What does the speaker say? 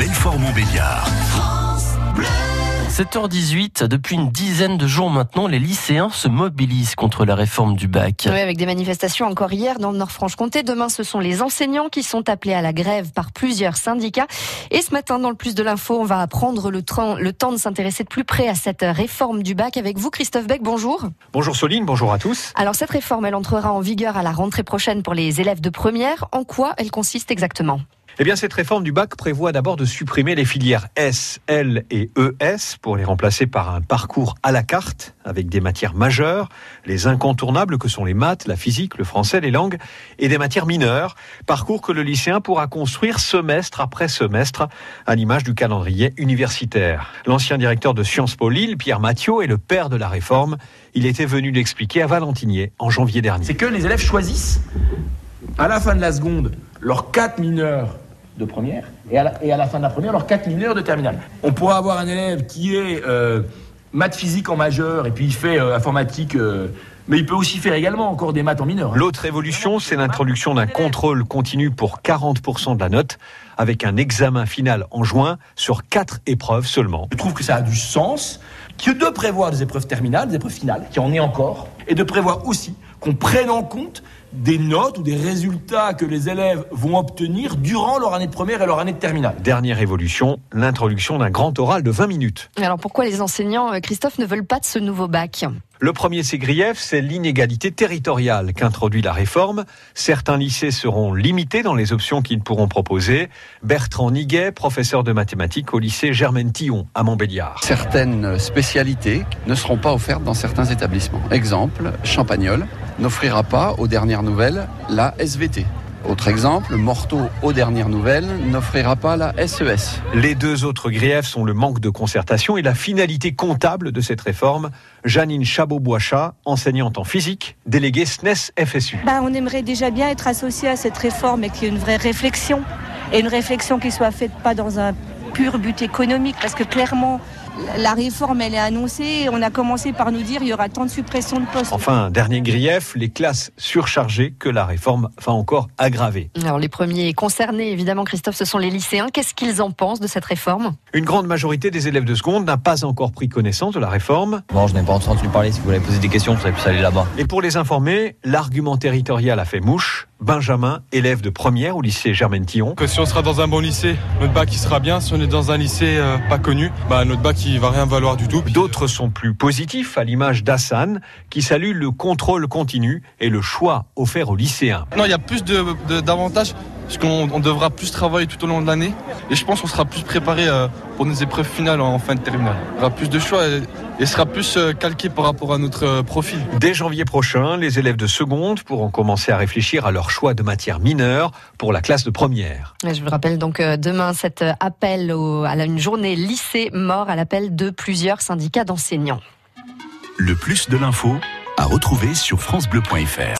Belfort-Montbéliard. 7h18, depuis une dizaine de jours maintenant, les lycéens se mobilisent contre la réforme du bac. Oui, avec des manifestations encore hier dans le Nord-Franche-Comté. Demain, ce sont les enseignants qui sont appelés à la grève par plusieurs syndicats. Et ce matin, dans le plus de l'info, on va prendre le, temps, le temps de s'intéresser de plus près à cette réforme du bac avec vous, Christophe Beck. Bonjour. Bonjour Soline, bonjour à tous. Alors, cette réforme, elle entrera en vigueur à la rentrée prochaine pour les élèves de première. En quoi elle consiste exactement? Eh bien, cette réforme du bac prévoit d'abord de supprimer les filières S, L et ES pour les remplacer par un parcours à la carte avec des matières majeures, les incontournables que sont les maths, la physique, le français, les langues et des matières mineures, parcours que le lycéen pourra construire semestre après semestre à l'image du calendrier universitaire. L'ancien directeur de Sciences Po Lille, Pierre Mathieu, est le père de la réforme. Il était venu l'expliquer à Valentinier en janvier dernier. C'est que les élèves choisissent à la fin de la seconde leurs quatre mineurs de première et à, la, fin de la première leurs quatre mineurs de terminale. On pourra avoir un élève qui est euh, maths physique en majeur et puis il fait euh, informatique. Euh, mais il peut aussi faire également encore des maths en mineur. Hein. L'autre évolution, c'est l'introduction d'un contrôle continu pour 40% de la note, avec un examen final en juin sur quatre épreuves seulement. Je trouve que ça a du sens que de prévoir des épreuves terminales, des épreuves finales, qui en est encore, et de prévoir aussi qu'on prenne en compte des notes ou des résultats que les élèves vont obtenir durant leur année de première et leur année de terminale. Dernière évolution, l'introduction d'un grand oral de 20 minutes. Alors pourquoi les enseignants, euh, Christophe, ne veulent pas de ce nouveau bac? Le premier de griefs, c'est l'inégalité territoriale qu'introduit la réforme. Certains lycées seront limités dans les options qu'ils pourront proposer. Bertrand Niguet, professeur de mathématiques au lycée Germaine Tillon à Montbéliard. Certaines spécialités ne seront pas offertes dans certains établissements. Exemple, Champagnol n'offrira pas, aux dernières nouvelles, la SVT. Autre exemple, Morteau, aux dernières nouvelles, n'offrira pas la SES. E Les deux autres griefs sont le manque de concertation et la finalité comptable de cette réforme. Janine Chabot-Boichat, enseignante en physique, déléguée SNES FSU. Bah, on aimerait déjà bien être associé à cette réforme et qu'il y ait une vraie réflexion. Et une réflexion qui soit faite pas dans un pur but économique, parce que clairement, la réforme, elle est annoncée. On a commencé par nous dire qu'il y aura tant de suppressions de postes. Enfin, dernier grief, les classes surchargées que la réforme va encore aggraver. Alors, les premiers concernés, évidemment, Christophe, ce sont les lycéens. Qu'est-ce qu'ils en pensent de cette réforme? Une grande majorité des élèves de seconde n'a pas encore pris connaissance de la réforme. Bon, je n'ai pas entendu parler. Si vous voulez poser des questions, vous avez pu aller là-bas. Et pour les informer, l'argument territorial a fait mouche. Benjamin, élève de première au lycée Germaine Tillon. Que si on sera dans un bon lycée, notre bac il sera bien. Si on est dans un lycée euh, pas connu, bah, notre bac il va rien valoir du tout. D'autres sont plus positifs, à l'image d'Hassan, qui salue le contrôle continu et le choix offert aux lycéens. Non, il y a plus d'avantages. De, parce qu'on devra plus travailler tout au long de l'année et je pense qu'on sera plus préparé euh, pour nos épreuves finales en fin de terminale. On aura plus de choix et, sera plus euh, calqué par rapport à notre euh, profil. Dès janvier prochain, les élèves de seconde pourront commencer à réfléchir à leur choix de matière mineure pour la classe de première. Je vous rappelle donc demain cet appel à une journée lycée mort à l'appel de plusieurs syndicats d'enseignants. Le plus de l'info à retrouver sur francebleu.fr.